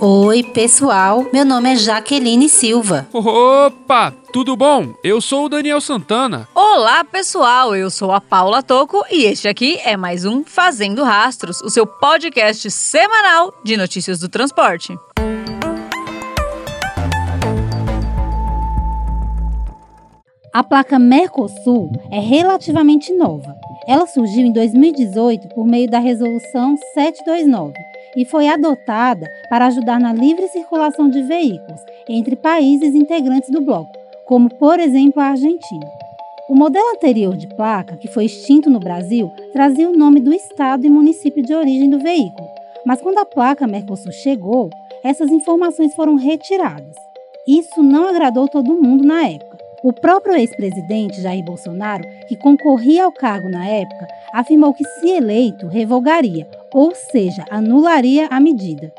Oi, pessoal. Meu nome é Jaqueline Silva. Opa, tudo bom? Eu sou o Daniel Santana. Olá, pessoal. Eu sou a Paula Toco e este aqui é mais um Fazendo Rastros, o seu podcast semanal de notícias do transporte. A placa Mercosul é relativamente nova. Ela surgiu em 2018 por meio da Resolução 729 e foi adotada para ajudar na livre circulação de veículos entre países integrantes do bloco, como por exemplo a Argentina. O modelo anterior de placa, que foi extinto no Brasil, trazia o nome do estado e município de origem do veículo, mas quando a placa Mercosul chegou, essas informações foram retiradas. Isso não agradou todo mundo na época. O próprio ex-presidente Jair Bolsonaro, que concorria ao cargo na época, afirmou que, se eleito, revogaria, ou seja, anularia a medida.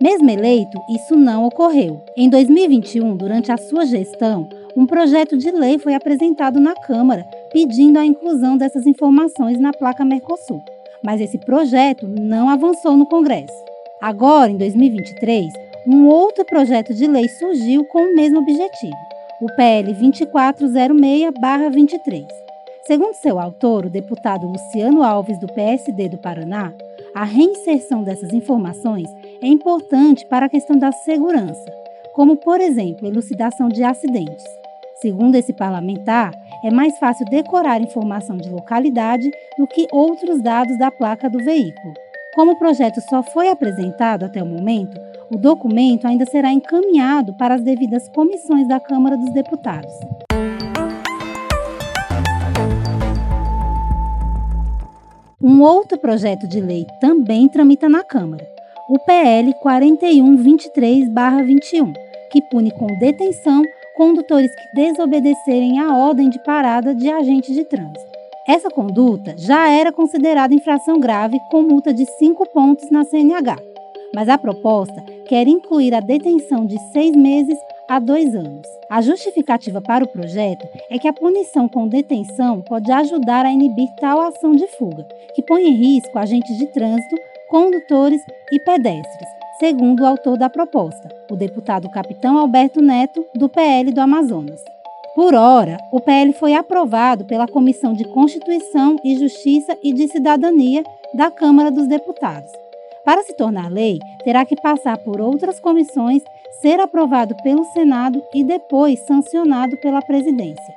Mesmo eleito, isso não ocorreu. Em 2021, durante a sua gestão, um projeto de lei foi apresentado na Câmara pedindo a inclusão dessas informações na placa Mercosul. Mas esse projeto não avançou no Congresso. Agora, em 2023, um outro projeto de lei surgiu com o mesmo objetivo o PL 2406-23. Segundo seu autor, o deputado Luciano Alves, do PSD do Paraná, a reinserção dessas informações é importante para a questão da segurança, como, por exemplo, elucidação de acidentes. Segundo esse parlamentar, é mais fácil decorar informação de localidade do que outros dados da placa do veículo. Como o projeto só foi apresentado até o momento, o documento ainda será encaminhado para as devidas comissões da Câmara dos Deputados. Um outro projeto de lei também tramita na Câmara, o PL 4123-21, que pune com detenção condutores que desobedecerem a ordem de parada de agentes de trânsito. Essa conduta já era considerada infração grave com multa de 5 pontos na CNH, mas a proposta quer incluir a detenção de seis meses a dois anos. A justificativa para o projeto é que a punição com detenção pode ajudar a inibir tal ação de fuga, que põe em risco agentes de trânsito, condutores e pedestres, segundo o autor da proposta, o deputado Capitão Alberto Neto, do PL do Amazonas. Por hora, o PL foi aprovado pela Comissão de Constituição e Justiça e de Cidadania da Câmara dos Deputados. Para se tornar lei, terá que passar por outras comissões, ser aprovado pelo Senado e depois sancionado pela Presidência.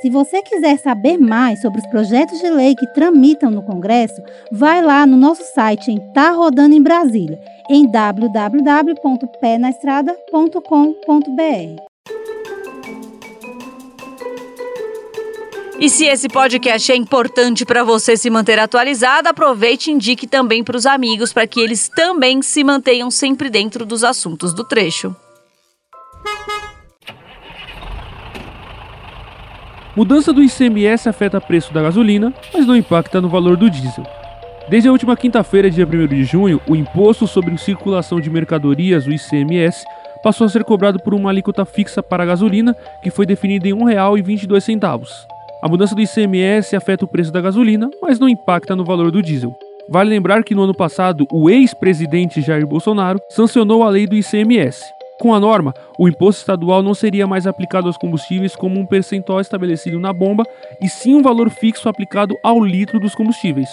Se você quiser saber mais sobre os projetos de lei que tramitam no Congresso, vai lá no nosso site em Tá Rodando em Brasília, em www.penaestrada.com.br. E se esse podcast é importante para você se manter atualizado, aproveite e indique também para os amigos para que eles também se mantenham sempre dentro dos assuntos do trecho. Mudança do ICMS afeta o preço da gasolina, mas não impacta no valor do diesel. Desde a última quinta-feira, dia 1 de junho, o Imposto sobre Circulação de Mercadorias, o ICMS, passou a ser cobrado por uma alíquota fixa para a gasolina, que foi definida em R$ 1,22. A mudança do ICMS afeta o preço da gasolina, mas não impacta no valor do diesel. Vale lembrar que no ano passado, o ex-presidente Jair Bolsonaro sancionou a lei do ICMS. Com a norma, o imposto estadual não seria mais aplicado aos combustíveis como um percentual estabelecido na bomba, e sim um valor fixo aplicado ao litro dos combustíveis.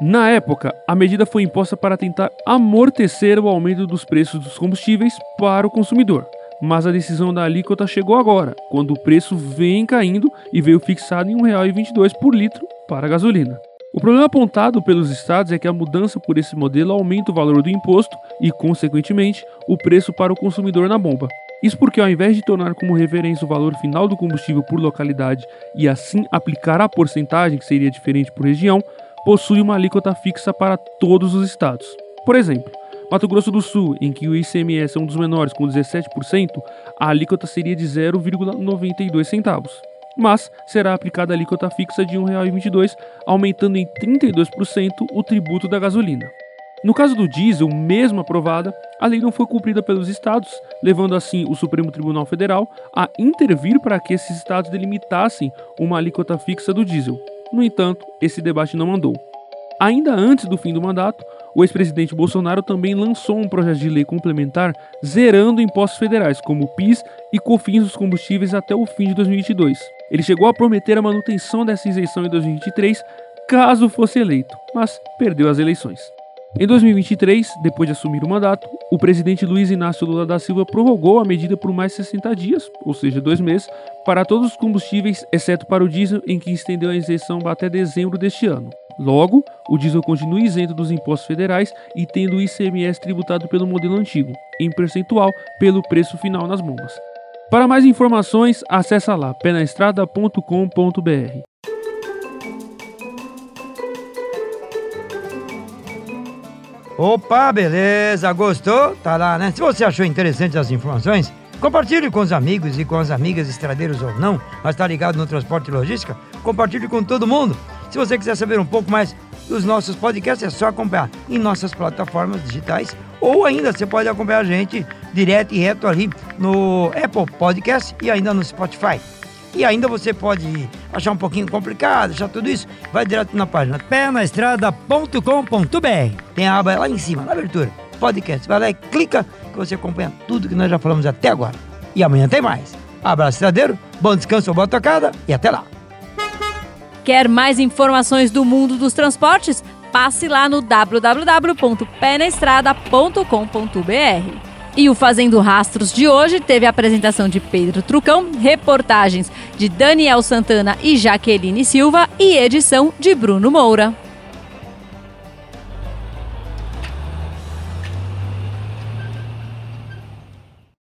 Na época, a medida foi imposta para tentar amortecer o aumento dos preços dos combustíveis para o consumidor mas a decisão da alíquota chegou agora, quando o preço vem caindo e veio fixado em R$ 1,22 por litro para a gasolina. O problema apontado pelos estados é que a mudança por esse modelo aumenta o valor do imposto e, consequentemente, o preço para o consumidor na bomba. Isso porque, ao invés de tornar como referência o valor final do combustível por localidade e assim aplicar a porcentagem, que seria diferente por região, possui uma alíquota fixa para todos os estados. Por exemplo, Mato Grosso do Sul, em que o ICMS é um dos menores, com 17%, a alíquota seria de 0,92 centavos. Mas será aplicada a alíquota fixa de R$ 1,22, aumentando em 32% o tributo da gasolina. No caso do diesel, mesmo aprovada, a lei não foi cumprida pelos estados, levando assim o Supremo Tribunal Federal a intervir para que esses estados delimitassem uma alíquota fixa do diesel. No entanto, esse debate não andou. Ainda antes do fim do mandato, o ex-presidente Bolsonaro também lançou um projeto de lei complementar zerando impostos federais, como PIS e COFINS dos combustíveis até o fim de 2022. Ele chegou a prometer a manutenção dessa isenção em 2023, caso fosse eleito, mas perdeu as eleições. Em 2023, depois de assumir o mandato, o presidente Luiz Inácio Lula da Silva prorrogou a medida por mais 60 dias, ou seja, dois meses, para todos os combustíveis, exceto para o diesel, em que estendeu a isenção até dezembro deste ano. Logo, o diesel continua isento dos impostos federais e tendo o ICMS tributado pelo modelo antigo, em percentual pelo preço final nas bombas. Para mais informações, acesse lá penaestrada.com.br. Opa, beleza, gostou? Tá lá, né? Se você achou interessante as informações, compartilhe com os amigos e com as amigas estradeiros ou não, mas tá ligado no transporte e logística, compartilhe com todo mundo. Se você quiser saber um pouco mais dos nossos podcasts, é só acompanhar em nossas plataformas digitais ou ainda você pode acompanhar a gente direto e reto ali no Apple Podcast e ainda no Spotify. E ainda você pode achar um pouquinho complicado, achar tudo isso, vai direto na página pernaestrada.com.br. Tem a aba lá em cima, na abertura, podcast. Vai lá e clica que você acompanha tudo que nós já falamos até agora. E amanhã tem mais. Abraço, estradeiro, bom descanso, boa tocada e até lá. Quer mais informações do mundo dos transportes? Passe lá no www.penestrada.com.br. E o Fazendo Rastros de hoje teve a apresentação de Pedro Trucão, reportagens de Daniel Santana e Jaqueline Silva e edição de Bruno Moura.